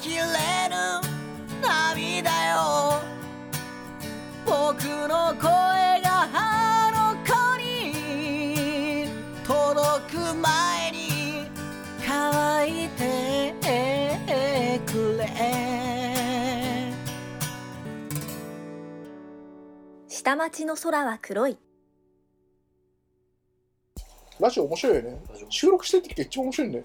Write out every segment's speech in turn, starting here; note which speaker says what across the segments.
Speaker 1: きれぬ涙よ。僕の声があの子に届く前に乾いてくれ。
Speaker 2: 下町の空は黒い。
Speaker 3: ラジオ面白いよね。
Speaker 4: ラジオ。
Speaker 3: 収録してる時が一番面白いんだよ。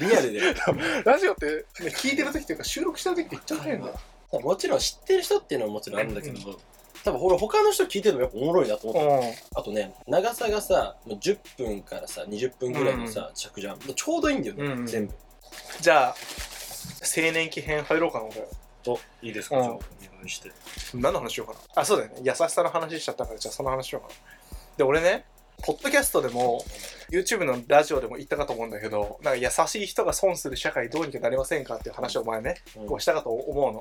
Speaker 4: リアルで。
Speaker 3: ラジオって、ね、聞いてる時っていうか収録してる時って一番面白いんだよ。
Speaker 4: もちろん知ってる人っていうのはもちろんあるんだけど、多分俺他の人聞いてるのやっぱおもろいなと思った、あとね長さがさもう10分からさ20分ぐらいのさ、尺じゃんもうちょうどいいんだよね、
Speaker 3: うん。
Speaker 4: 全部。
Speaker 3: じゃあ青年期編入ろうかな俺。
Speaker 4: といいです
Speaker 3: か？
Speaker 4: じゃあお願いして。
Speaker 3: 何の話しようかな。あそうだよね。優しさの話しちゃったからじゃあその話しようかな。で俺ねポッドキャストでも YouTube のラジオでも言ったかと思うんだけどなんか優しい人が損する社会どうにかなりませんかっていう話を前ね
Speaker 4: うん。
Speaker 3: こうしたかと思うの。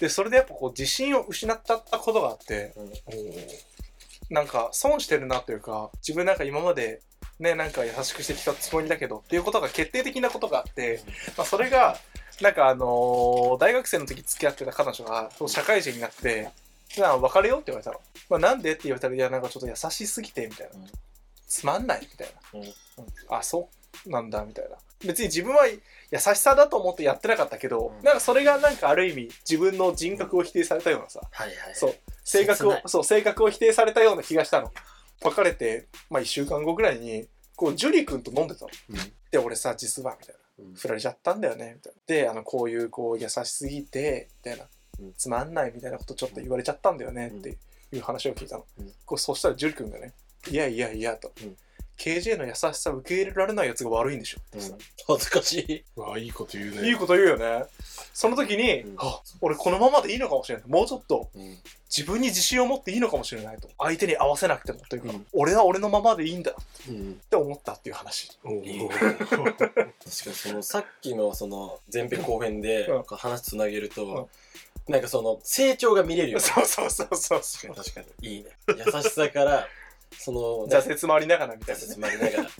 Speaker 3: でそれでやっぱこう自信を失っちゃったことがあって
Speaker 4: うん。
Speaker 3: なんか損してるなというか自分なんか今までねなんか優しくしてきたつもりだけどっていうことが決定的なことがあって、まあ、それがなんかあのー大学生の時付き合ってた彼女が社会人になって「じゃあ別れよう」って言われたの。まあ、なんでって言われたら「いやなんかちょっと優しすぎて」みたいな。
Speaker 4: うん「
Speaker 3: つまんない」みたいな。あそうなんだみたいな。別に自分は優しさだと思ってやってなかったけど、
Speaker 4: うん。
Speaker 3: なんかそれがなんかある意味自分の人格を否定されたようなさ、
Speaker 4: はいはい
Speaker 3: そう。性格をそう性格を否定されたような気がしたの。別れて、まあ、1週間後ぐらいにこうジュリ君と飲んでたの。
Speaker 4: うん。
Speaker 3: で俺さ実はみたいな。
Speaker 4: うん。
Speaker 3: 振られちゃったんだよねみたいな。であのこういうこう優しすぎてみたいな、
Speaker 4: うん。
Speaker 3: つまんないみたいなことちょっと言われちゃったんだよね
Speaker 4: うん。
Speaker 3: っていう話を聞いたの、
Speaker 4: うん。
Speaker 3: こうそしたらジュリ君がね「いやいやいや」と、
Speaker 4: うん。
Speaker 3: KJ の優しさ受け入れられないやつが悪いんでしょ。ってさ、
Speaker 4: うん。恥ずかしい。
Speaker 5: わあいいこと言うね。
Speaker 3: いいこと言うよね。その時に、
Speaker 4: うん。
Speaker 3: あ俺このままでいいのかもしれないもうちょっと
Speaker 4: うん。
Speaker 3: 自分に自信を持っていいのかもしれないと。相手に合わせなくてもというか、
Speaker 4: うん。
Speaker 3: 俺は俺のままでいいんだ。っ
Speaker 4: うん。
Speaker 3: て思ったっていう話。
Speaker 4: 確かにそのさっきのその前編後編で
Speaker 3: うん。
Speaker 4: 話つなげると、なんかその成長が見れるよね。
Speaker 3: そうそうそうそうそ
Speaker 4: 確か
Speaker 3: う
Speaker 4: に確かに。いいね。優しさからそのね。
Speaker 3: 挫折もありながらみたいな、
Speaker 4: 挫
Speaker 3: ね、
Speaker 4: 折もありながら。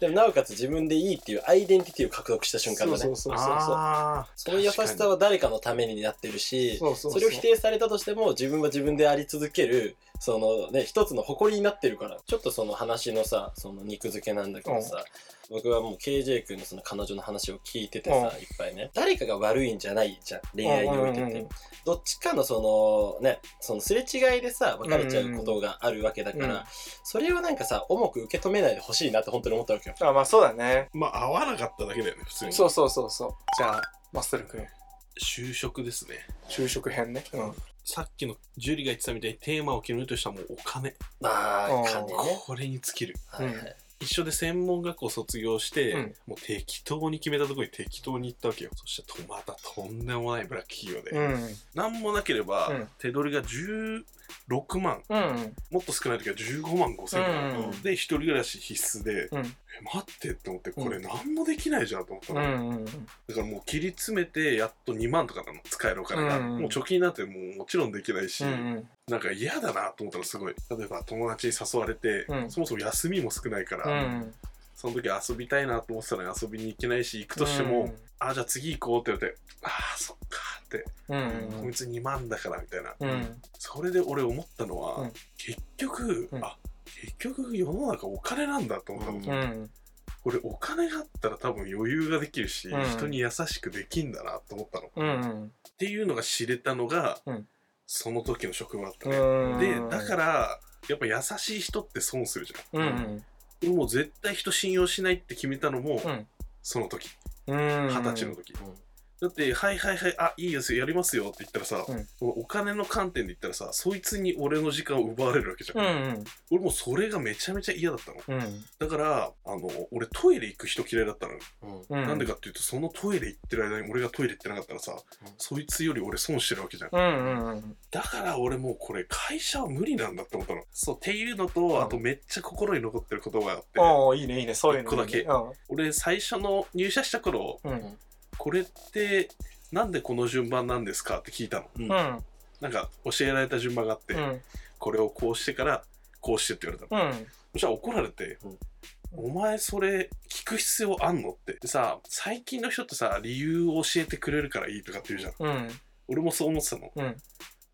Speaker 4: でもなおかつ自分でいいっていうアイデンティティを獲得した瞬間だね。
Speaker 3: そうそうそうそう
Speaker 5: あ
Speaker 4: その優しさは誰かのためになってるし
Speaker 3: そ
Speaker 4: れを否定されたとしても自分は自分であり続けるそのね一つの誇りになってるからちょっとその話のさその肉付けなんだけどさ、僕はもう KJ 君のその彼女の話を聞いててさ、
Speaker 3: うん。
Speaker 4: いっぱいね。誰かが悪いんじゃないじゃん恋愛においてって、
Speaker 3: うんうんうん
Speaker 4: どっちかのそのねそのすれ違いでさ別れちゃうことがあるわけだから、
Speaker 3: うんうん
Speaker 4: それをなんかさ重く受け止めないでほしいなって本当に思ったわけよ。
Speaker 3: あまあそうだね。
Speaker 5: ーまあ合わなかっただけだよね普通に。
Speaker 3: そうそうそうそう。じゃあマッスル君。
Speaker 5: 就職ですね。
Speaker 3: 昼食編ね。うん
Speaker 5: さっきのジュリが言ってたみたいにテーマを決めるとしたらもうお金。
Speaker 3: うん
Speaker 4: まあ金ね、
Speaker 5: これに尽きる。
Speaker 4: はいはい。
Speaker 5: 一緒で専門学校卒業して、
Speaker 3: うん。
Speaker 5: もう適当に決めたところに適当に行ったわけよ。そしたらまたとんでもないブラック企業で、
Speaker 3: うん。
Speaker 5: なんもなければ、
Speaker 3: うん。
Speaker 5: 手取りが16万。
Speaker 3: うん。
Speaker 5: もっと少ない時は15万5千円、
Speaker 3: うん。
Speaker 5: で一人暮らし必須で、
Speaker 3: うん
Speaker 5: え待ってって思ってこれ何もできないじゃんと思った
Speaker 3: う
Speaker 5: の、
Speaker 3: んうん。
Speaker 5: だからもう切り詰めてやっと2万とかなの。使えるお金が、
Speaker 3: うん
Speaker 5: もう貯金なんてもうもちろんできないし、
Speaker 3: うん
Speaker 5: なんか嫌だなと思ったらすごい。例えば友達に誘われて、
Speaker 3: うん。
Speaker 5: そもそも休みも少ないから、
Speaker 3: うん
Speaker 5: その時遊びたいなと思ってたのに遊びに行けないし行くとしても、
Speaker 3: うん
Speaker 5: あじゃあ次行こうって言われてああそっかって、
Speaker 3: うん
Speaker 5: こいつ2万だからみたいな、
Speaker 3: うん。
Speaker 5: それで俺思ったのは、
Speaker 3: うん。
Speaker 5: 結局、
Speaker 3: うん。
Speaker 5: あ結局世の中お金なんだと思ったの、
Speaker 4: うん。
Speaker 3: うん
Speaker 5: 俺お金があったら多分余裕ができるし、
Speaker 3: うん。
Speaker 5: 人に優しくできんだなと思ったの、っ
Speaker 3: うん。
Speaker 5: ていうのが知れたのが、
Speaker 3: うん。
Speaker 5: その時の職場だったね、
Speaker 3: うん。
Speaker 5: でだからやっぱ優しい人って損するじゃん。
Speaker 3: うん
Speaker 5: 俺もう絶対人信用しないって決めたのも、
Speaker 3: うん。
Speaker 5: その時。
Speaker 3: うん。
Speaker 5: 二十歳の時、
Speaker 4: うん
Speaker 5: だって「はいはいはいあいいですよやりますよ」って言ったらさ、
Speaker 3: うん。
Speaker 5: お金の観点で言ったらさそいつに俺の時間を奪われるわけじゃん、
Speaker 3: うん
Speaker 5: 俺もうそれがめちゃめちゃ嫌だったの。
Speaker 3: うん。
Speaker 5: だからあの俺トイレ行く人嫌いだったのよ、
Speaker 4: うん。
Speaker 3: うん。
Speaker 5: なんでかっていうとそのトイレ行ってる間に俺がトイレ行ってなかったらさ、そいつより俺損してるわけじゃん、
Speaker 3: うんうん
Speaker 5: だから俺もうこれ会社は無理なんだって思ったの。そうっていうのと、
Speaker 3: ん。
Speaker 5: あとめっちゃ心に残ってる言葉があって、
Speaker 3: おおいいねいいねそういうの
Speaker 5: 一個だけ。俺最初の入社した頃
Speaker 3: うんうん
Speaker 5: これってなんでこの順番なんですかって聞いたの。
Speaker 4: うん。
Speaker 3: うん。
Speaker 5: なんか教えられた順番があって、
Speaker 3: うん。
Speaker 5: これをこうしてからこうしてって言われたの、
Speaker 3: うん。
Speaker 5: そしたら怒られて、
Speaker 4: うん。
Speaker 5: お前それ聞く必要あんのって。でさ最近の人ってさ理由を教えてくれるからいいとかって言うじゃん。
Speaker 3: うん。
Speaker 5: 俺もそう思ってたの、
Speaker 3: うん。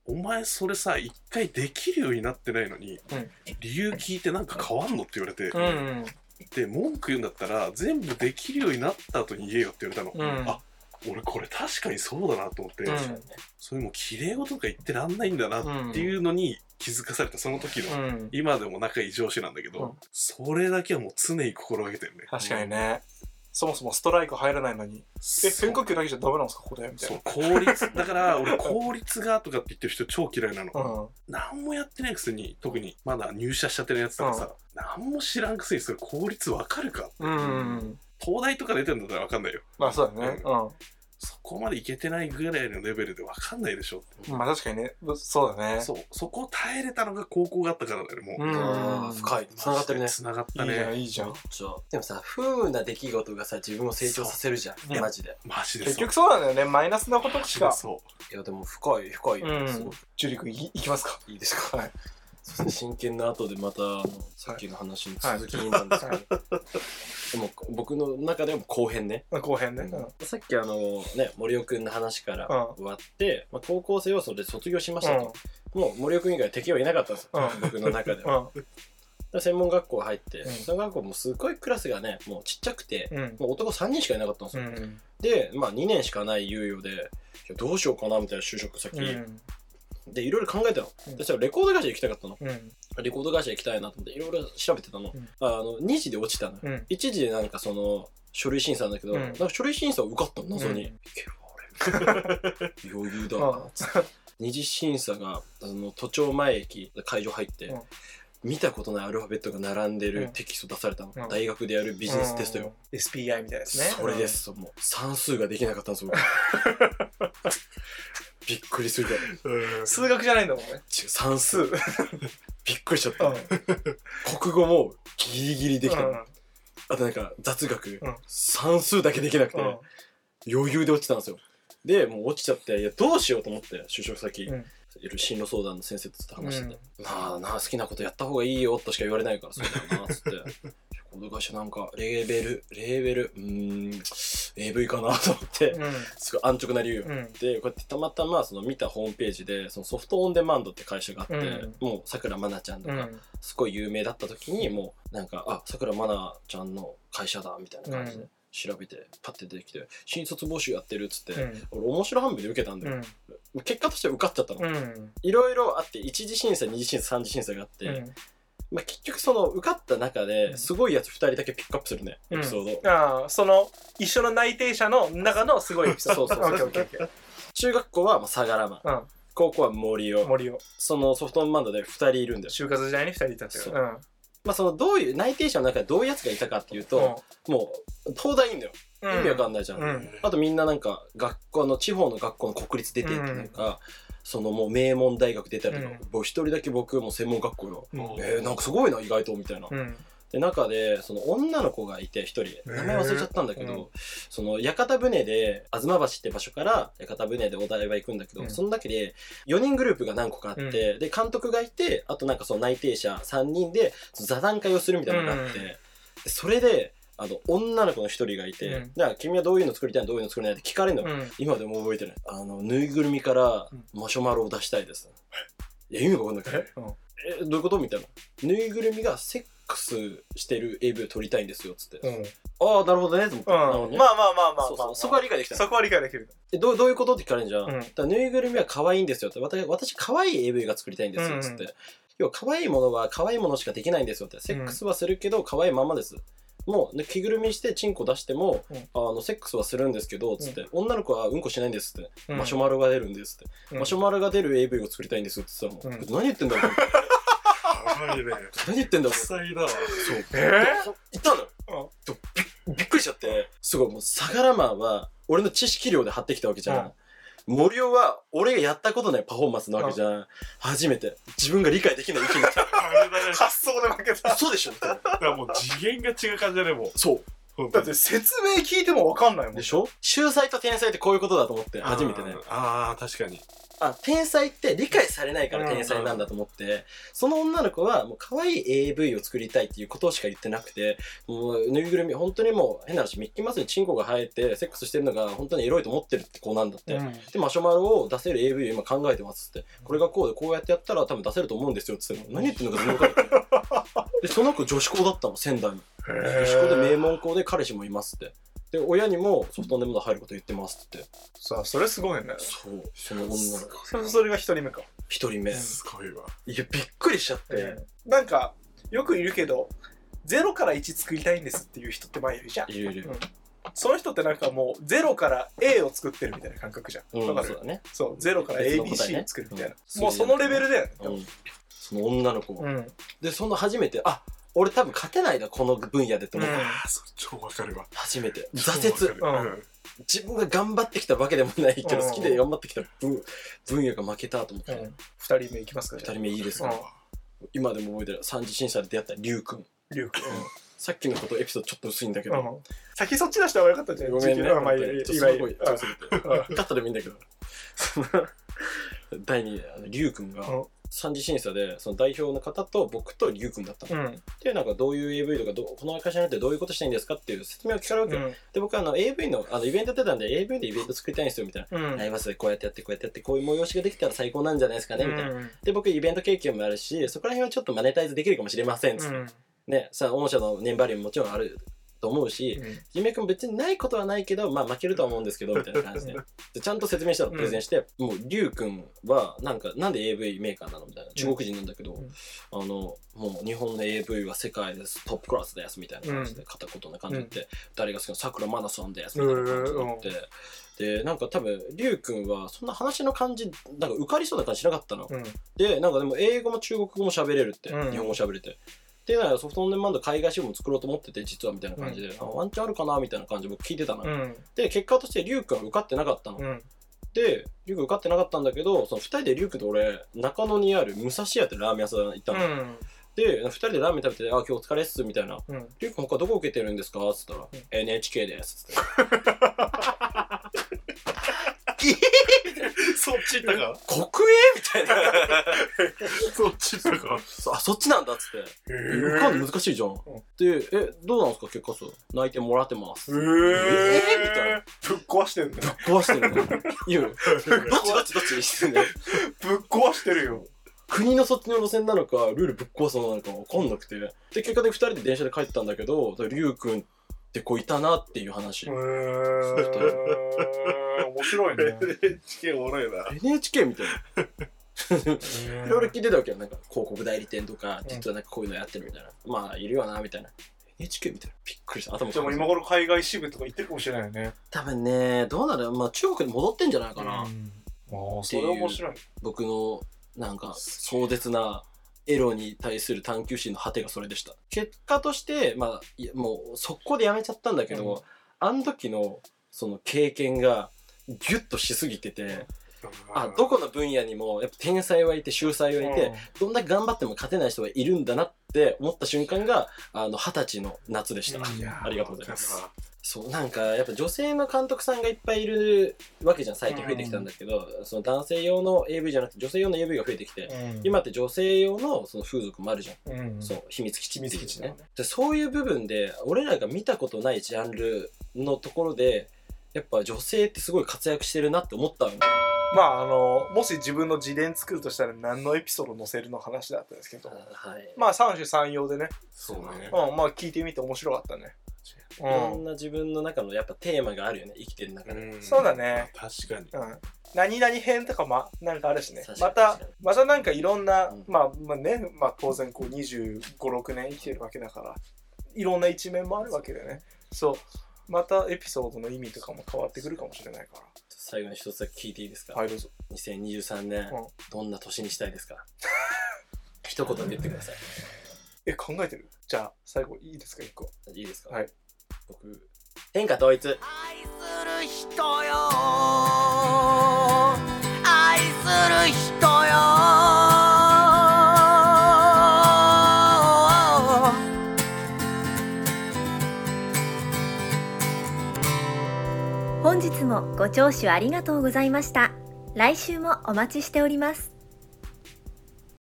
Speaker 5: お前それさ一回できるようになってないのに、
Speaker 3: うん。
Speaker 5: 理由聞いてなんか変わんのって言われて、
Speaker 3: うん
Speaker 5: で文句言うんだったら全部できるようになった後に言えよって言われたの、
Speaker 3: うん。
Speaker 5: あ俺これ確かにそうだなと思って、
Speaker 3: うん。
Speaker 5: それもう綺麗事とか言ってらんないんだなっていうのに気づかされたその時の、
Speaker 3: うん。
Speaker 5: 今でも仲いい上司なんだけど、
Speaker 3: うん。
Speaker 5: それだけはもう常に心がけてるね。
Speaker 3: 確かにねそもそもストライク入らないのにえ変化球だけじゃダメなんですか？ここでみたい
Speaker 5: そう
Speaker 3: な
Speaker 5: 効率。だから俺効率がとかって言ってる人超嫌いなの、
Speaker 3: うん。
Speaker 5: 何もやってないくせに特にまだ入社しちゃってるやつとかさ、何も知らんくせにそれ効率わかるか
Speaker 3: う。ん
Speaker 5: 東大とか出てるんだったらわかんないよ。
Speaker 3: まあそうだね。う
Speaker 5: そこまでいけてないぐらいのレベルでわかんないでしょ。っ
Speaker 3: まあ確かにね。そうだね。
Speaker 5: そう。そこを耐えれたのが高校があったからだよもう、
Speaker 3: うん。
Speaker 4: 深い。繋がってるね。
Speaker 5: つながった
Speaker 3: いいじゃん
Speaker 5: ね
Speaker 3: いいじゃん。
Speaker 4: じゃ。あでもさ不運な出来事がさ自分を成長させるじゃ
Speaker 3: そうん
Speaker 4: マジで。
Speaker 5: マジで
Speaker 3: 結局そうなんだよね。マイナスなことしか。
Speaker 5: そう
Speaker 4: いやでも深い深い、
Speaker 3: うん。
Speaker 4: すごく
Speaker 3: ジュリ君いいきますか。
Speaker 4: いいですか？
Speaker 3: はい
Speaker 4: 真剣な後でまたあのさっきの話の続きになんですけど、でも僕の中でも後編ね。
Speaker 3: 後編ね。
Speaker 4: さっきあのね森尾くんの話から
Speaker 3: うん。
Speaker 4: 終わって、まあ、高校生はそれで卒業しましたと、もう森尾くん以外敵はいなかったんですよ、
Speaker 3: うん。
Speaker 4: 僕の中で
Speaker 3: う
Speaker 4: は、専門学校入って、
Speaker 3: うん。
Speaker 4: 専門学校もすごいクラスがねもうちっちゃくて、
Speaker 3: うん。
Speaker 4: もう男3人しかいなかったんですよ、
Speaker 3: うん。
Speaker 4: で、まあ、2年しかない猶予でどうしようかなみたいな就職先、
Speaker 3: うん
Speaker 4: でいろいろ考えたの、
Speaker 3: うん。
Speaker 4: でそしたらレコード会社行きたかったの。
Speaker 3: うん。
Speaker 4: レコード会社行きたいなと思っていろいろ調べてたの、
Speaker 3: うん。
Speaker 4: あの2時で落ちたのよ、
Speaker 3: うん。
Speaker 4: 1時でなんかその書類審査なんだけど、
Speaker 3: うん。
Speaker 4: なんか書類審査受かったの謎に、
Speaker 3: う ん
Speaker 4: いけるわ俺。余裕だなつって二次審査があの都庁前駅会場入って、
Speaker 3: うん。
Speaker 4: 見たことないアルファベットが並んで
Speaker 3: うん。
Speaker 4: るテキスト出されたの、
Speaker 3: うん。
Speaker 4: 大学でやるビジネステストよ、
Speaker 3: うん。SPI みたいですね。
Speaker 4: それです、もう算数ができなかったんですよ びっくりする
Speaker 3: 数学じゃないんだもんね。
Speaker 4: 算数。びっくりしちゃった、
Speaker 3: うん。
Speaker 4: 国語もギリギリできた。の、
Speaker 3: うん。
Speaker 4: あとなんか雑学、
Speaker 3: うん。
Speaker 4: 算数だけできなくて、
Speaker 3: うん。
Speaker 4: 余裕で落ちたんですよ。でもう落ちちゃっていやどうしようと思って就職先、
Speaker 3: うん。
Speaker 4: いろいろ進路相談の先生と話してて、
Speaker 3: うん。
Speaker 4: まあなあ好きなことやった方がいいよとしか言われないからそうだよなっつって。この会社なんかレーベルレーベルうーん AV かなと思って、
Speaker 3: う
Speaker 4: すごい安直な理由。よ、
Speaker 3: ん。
Speaker 4: でこうやってたまたまその見たホームページでそのソフトオンデマンドって会社があって、
Speaker 3: うん。
Speaker 4: もうさくらまなちゃんとか、
Speaker 3: うん。
Speaker 4: すごい有名だった時にもうなんかあさくらまなちゃんの会社だみたいな感じで
Speaker 3: うん。
Speaker 4: 調べてパッて出てきて新卒募集やってるっつって、
Speaker 3: うん。
Speaker 4: 俺面白半分で受けたんだよ、結果として受かっちゃったの、
Speaker 3: うん。
Speaker 4: いろいろあって一次審査二次審査三次審査があって、
Speaker 3: うん
Speaker 4: まあ、結局その受かった中ですごいやつ2人だけピックアップするね、エピソード。
Speaker 3: ああその一緒の内定者の中のすごいエピソード。
Speaker 4: そうそうそう。中学校はまあ相良マ。ン
Speaker 3: ー
Speaker 4: 高校は森尾。
Speaker 3: うん森を
Speaker 4: そのソフトオンデマンドで2人いるんだよ。
Speaker 3: 就活時代に二人いたって
Speaker 4: そう。
Speaker 3: うん。
Speaker 4: まあそのどういう内定者の中でどういうやつがいたかっていうと、もう東大いいんだよ。
Speaker 3: うん。
Speaker 4: 意味わかんないじゃん、
Speaker 3: うん。
Speaker 4: あとみんななんか学校の地方の学校の国立出てるとか、そのもう名門大学出たりとか、一人だけ僕もう専門学校よ、
Speaker 3: うん。
Speaker 4: えー、なんかすごいな意外とみたいな、
Speaker 3: うん。
Speaker 4: で中でその女の子がいて一人。名前忘れちゃったんだけど、
Speaker 3: うん。
Speaker 4: その屋形船で吾妻橋って場所から屋形船でお台場行くんだけど、
Speaker 3: うん。
Speaker 4: そのだけで4人グループが何個かあって、で監督がいてあとなんかその内定者3人で座談会をするみたいなのがあって、それであの女の子の一人がいて、
Speaker 3: うん。
Speaker 4: だから君はどういうの作りたいのどういうの作りたいのって聞かれるの、
Speaker 3: うん。
Speaker 4: 今でも覚えてる。あのぬいぐるみから
Speaker 3: うん。
Speaker 4: マシュマロを出したいです、いや意味が分かんないから
Speaker 3: え
Speaker 4: どういうことみたいな。ぬいぐるみがセックスしてる AV を撮りたいんですよっつって、
Speaker 3: うん。
Speaker 4: ああなるほどねと思って、なるほどね。
Speaker 3: まあまあまあまあ
Speaker 4: そうそう
Speaker 3: まあ
Speaker 4: そこは理解できた。
Speaker 3: そこは理解できる。
Speaker 4: えどうどういうことって聞かれるんじゃん、
Speaker 3: うん。
Speaker 4: だぬいぐるみは可愛いんですよって。私私可愛い AV が作りたいんですよっつって、
Speaker 3: うん
Speaker 4: 要は可愛いものは可愛いものしかできないんですよって。セックスはするけど可愛いままですもう、ね、着ぐるみしてチンコ出しても、
Speaker 3: うん。
Speaker 4: あのセックスはするんですけどつって、女の子はうんこしないんですって、
Speaker 3: うん。
Speaker 4: マシュマロが出るんですって、
Speaker 3: うん。
Speaker 4: マシュマロが出る AV を作りたいんですって言ってたの、
Speaker 3: うん。
Speaker 4: 何言ってんだろう何言ってんだろうそう。
Speaker 3: え
Speaker 4: いたの。よびびっくりしちゃって。すごいもう相良マンは俺の知識量で張ってきたわけじゃん、森尾は俺がやったことないパフォーマンスなわけじゃん、初めて。自分が理解できない意見が来た
Speaker 3: 発想で負けた。
Speaker 4: 嘘でしょ
Speaker 5: だからもう次元が違う感じだねもう。
Speaker 4: そう。
Speaker 3: だって説明聞いても分かんないもん。
Speaker 4: でしょ？秀才と天才ってこういうことだと思って初めてね。
Speaker 5: あーあー確かに
Speaker 4: あ天才って理解されないから天才なんだと思って、その女の子はもう可愛い AV を作りたいっていうことしか言ってなくてもうぬいぐるみ本当にもう変な話ミッキーマウスにチンコが生えてセックスしてるのが本当にエロいと思ってるって子なんだって、
Speaker 3: うん。
Speaker 4: でマシュマロを出せる AV を今考えてますって。これがこうでこうやってやったら多分出せると思うんですよって言って何言ってんのか全然分かるでその子女子校だったの仙台の。女子校で名門校で彼氏もいますってで親にもソフトオンデマンド入ること言ってますって。
Speaker 3: さあそれすごいね。
Speaker 4: そうその女の子。
Speaker 3: それそれが一人目か。
Speaker 4: 一人目。
Speaker 5: すごいわ。
Speaker 4: いやびっくりしちゃって、
Speaker 3: なんかよくいるけど0から1作りたいんですっていう人ってまあいるじゃん。
Speaker 4: いるいる。
Speaker 3: うん。その人ってなんかもう0から A を作ってるみたいな感覚じゃん。
Speaker 4: うん。
Speaker 3: わかる？
Speaker 4: そうだね。
Speaker 3: そう0から
Speaker 4: 別の答え
Speaker 3: ABC
Speaker 4: ね
Speaker 3: を作るみたいな。
Speaker 4: うん。
Speaker 3: もうそのレベルだよね
Speaker 4: うん。その女の子、
Speaker 3: うん。
Speaker 4: でその初めてあ俺多分勝てないなこの分野でと思った、
Speaker 3: うん
Speaker 5: ああ、それ超わかるわ。
Speaker 4: 初めて。
Speaker 5: 超
Speaker 4: 挫折。
Speaker 5: わかる
Speaker 4: 自分が頑張ってきたわけでもないけど、
Speaker 3: うん
Speaker 4: 好きで頑張ってきた分分野が負けたと思って、
Speaker 3: うん。2人目いきますか
Speaker 4: 二人目いいですか、
Speaker 3: うん。
Speaker 4: 今でも覚えてる。三次審査で出会ったリュウ君
Speaker 3: リュウ君
Speaker 4: さっきのことエピソードちょっと薄いんだけど、
Speaker 3: うん。先そっち出した方がよかったんじゃない
Speaker 4: ごめんね。ちょっとすごい強すぎて。
Speaker 3: うん。
Speaker 4: カットでもいいんだけど。その 第2、あのリュウ君が
Speaker 3: うん
Speaker 4: 三次審査で、その代表の方と僕とリュウ君だったの。
Speaker 3: うん
Speaker 4: で、なんかどういう AV とかどう、この会社になってどういうことしたいんですかっていう説明を聞かれるわけよ。で、僕はあの AV の、あのイベントやってたんで AV でイベント作りたいんですよ、みたいな。
Speaker 3: うん
Speaker 4: ライブハウスでこうやってやって、こうやってやって、こういう催しができたら最高なんじゃないですかね、みたいな。
Speaker 3: うん
Speaker 4: で、僕イベント経験もあるし、そこら辺はちょっとマネタイズできるかもしれません、つって
Speaker 3: うん
Speaker 4: ね、さあ、御社の年バリューももちろんあると思うし、人脈も別にないことはないけど、まあ負けるとは思うんですけど、みたいな感じで。でちゃんと説明したの、プレゼンして、もう、リュウ君は、なんか、なんで AV メーカーなのみたいな。中国人なんだけど、
Speaker 3: うん。
Speaker 4: あの、もう日本の AV は世界です、トップクラスです、みたいな感じで、片言な感じで言って、誰が好きなの？桜マナソンです、みたいな感じで言って、で、なんか多分、リュウ君は、そんな話の感じ、なんか受かりそうな感じしなかったの。
Speaker 3: うん。
Speaker 4: で、なんかでも英語も中国語も喋れるって、
Speaker 3: うん。
Speaker 4: 日本語喋れて。で、なんかソフトオンデマンド海外支部も作ろうと思ってて、実はみたいな感じで、
Speaker 3: うん
Speaker 4: あワンチャンあるかなみたいな感じで僕聞いてたの。
Speaker 3: うん
Speaker 4: で、結果としてリュウ君は受かってなかったの。
Speaker 3: うん
Speaker 4: で、リュウ君受かってなかったんだけど、その二人でリュウ君と俺、中野にある武蔵屋ってラーメン屋さん行ったの。
Speaker 3: うん
Speaker 4: で、二人でラーメン食べて、あ、今日お疲れっす、みたいな。
Speaker 3: うん
Speaker 4: リュウ君他どこ受けてるんですか？つったら、
Speaker 3: ん
Speaker 4: NHK です。つって。
Speaker 5: そっち行ったか？
Speaker 4: 国営？みたいな。
Speaker 5: そっち行ったか？
Speaker 4: そあ、そっちなんだっつって。受かんの難しいじゃん。で、え、どうなんですか？結果数。泣いてもらってます。
Speaker 3: え
Speaker 4: えー？みたいな
Speaker 3: ぶっ壊してるね
Speaker 4: 壊してるね。いや、どっちどっちどっちにしてんだよ。
Speaker 3: ぶっ壊してるよ
Speaker 4: 国のそっちの路線なのか、ルールぶっ壊すのなのかわかんなくて。で、結果で二人で電車で帰ったんだけど、リュウ君って子いたなっていう話
Speaker 3: へ。ー面白いね
Speaker 5: NHK おもろいな。
Speaker 4: NHK みたいな。いろいろ聞いてたわけよ。なんか広告代理店とか、
Speaker 3: うん
Speaker 4: 実はなんかこういうのやってるみたいな。まあ、いるよな、みたいな。NHK みたいな。びっくりした。頭
Speaker 3: でも今頃海外支部とか行ってるかもしれないよね
Speaker 4: 多分ね、どうなる？まあ中国に戻ってんじゃないかな。
Speaker 3: ああそれ面白い
Speaker 4: 僕のなんか壮絶なエロに対する探求心の果てがそれでした。結果としてまあもう速攻でやめちゃったんだけど、
Speaker 3: うん。
Speaker 4: あの時のその経験がギュッとしすぎてて、あどこの分野にもやっぱ天才はいて秀才はいて、どんだけ頑張っても勝てない人がいるんだなって思った瞬間があの二十歳の夏でした、ありがとうございますそうなんかやっぱ女性の監督さんがいっぱいいるわけじゃん最近増えてきたんだけど、その男性用の AV じゃなくて女性用の AV が増えてきて、今って女性用のその風俗もあるじゃん、
Speaker 3: うん。
Speaker 4: そう秘密基地っていう
Speaker 3: 秘密基地だ
Speaker 4: ね
Speaker 3: ね。
Speaker 4: でそういう部分で俺らが見たことないジャンルのところでやっぱ女性ってすごい活躍してるなって思ったの。
Speaker 3: まああのもし自分の自伝作るとしたら何のエピソード載せるの話だったんですけど。
Speaker 4: はい、
Speaker 3: まあ三種三様でね。
Speaker 5: そうだね。
Speaker 3: うんまあ聞いてみて面白かったね
Speaker 4: いろんな自分の中のやっぱテーマがあるよね生きてる中で、
Speaker 5: ん。
Speaker 3: そうだね。
Speaker 5: 確かに。
Speaker 3: うん。うん何々編とかまなんかあるしね。またまたなんかいろんな、
Speaker 4: うん。
Speaker 3: まあまあねまあ当然こう2 5 6年生きてるわけだからいろんな一面もあるわけでね。そう。またエピソードの意味とかも変わってくるかもしれないか
Speaker 4: 最後に一つだけ聞いていいですか？ら
Speaker 3: はいどうぞ。
Speaker 4: 2023年、
Speaker 3: うん。
Speaker 4: どんな年にしたいですか？一言で言ってください。
Speaker 3: え考えてる？じゃあ最後いいですか？一個。
Speaker 4: いいですか？
Speaker 3: はい
Speaker 4: 僕天下統一。
Speaker 1: 愛する人よ。愛する人よ。
Speaker 2: 本日もご聴取ありがとうございました。来週もお待ちしております